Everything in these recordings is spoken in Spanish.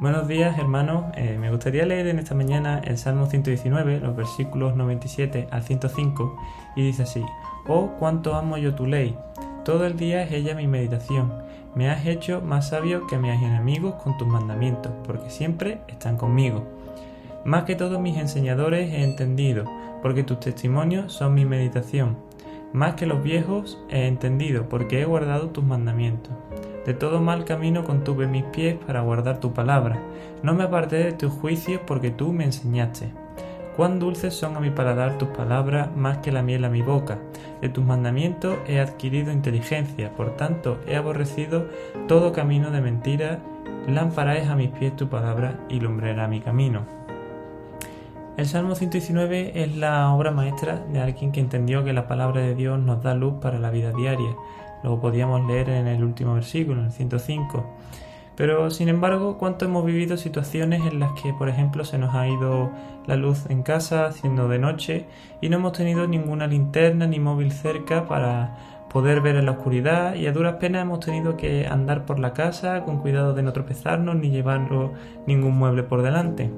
Buenos días hermanos, eh, me gustaría leer en esta mañana el Salmo 119, los versículos 97 al 105, y dice así, Oh, cuánto amo yo tu ley, todo el día es ella mi meditación, me has hecho más sabio que mis enemigos con tus mandamientos, porque siempre están conmigo. Más que todos mis enseñadores he entendido, porque tus testimonios son mi meditación. Más que los viejos he entendido, porque he guardado tus mandamientos. De todo mal camino contuve mis pies para guardar tu palabra. No me aparté de tus juicios porque tú me enseñaste. Cuán dulces son a mi paladar tus palabras más que la miel a mi boca. De tus mandamientos he adquirido inteligencia, por tanto he aborrecido todo camino de mentira. Lámpara es a mis pies tu palabra y lumbrera mi camino. El Salmo 119 es la obra maestra de alguien que entendió que la palabra de Dios nos da luz para la vida diaria lo podíamos leer en el último versículo, en el 105. Pero sin embargo, ¿cuánto hemos vivido situaciones en las que, por ejemplo, se nos ha ido la luz en casa haciendo de noche y no hemos tenido ninguna linterna ni móvil cerca para poder ver en la oscuridad y a duras penas hemos tenido que andar por la casa con cuidado de no tropezarnos ni llevarlo ningún mueble por delante?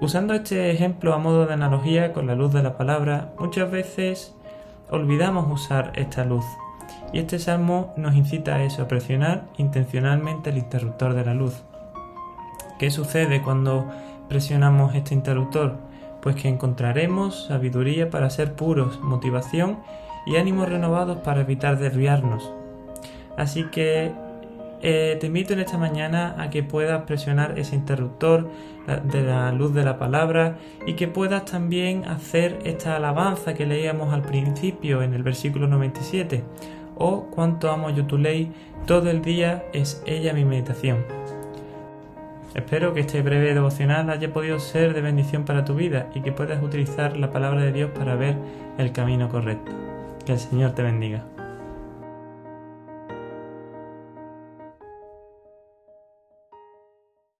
Usando este ejemplo a modo de analogía con la luz de la palabra, muchas veces olvidamos usar esta luz y este salmo nos incita a eso, a presionar intencionalmente el interruptor de la luz. ¿Qué sucede cuando presionamos este interruptor? Pues que encontraremos sabiduría para ser puros, motivación y ánimos renovados para evitar desviarnos. Así que eh, te invito en esta mañana a que puedas presionar ese interruptor de la luz de la palabra y que puedas también hacer esta alabanza que leíamos al principio en el versículo 97 oh cuánto amo yo tu ley, todo el día es ella mi meditación. Espero que este breve devocional haya podido ser de bendición para tu vida y que puedas utilizar la palabra de Dios para ver el camino correcto. Que el Señor te bendiga.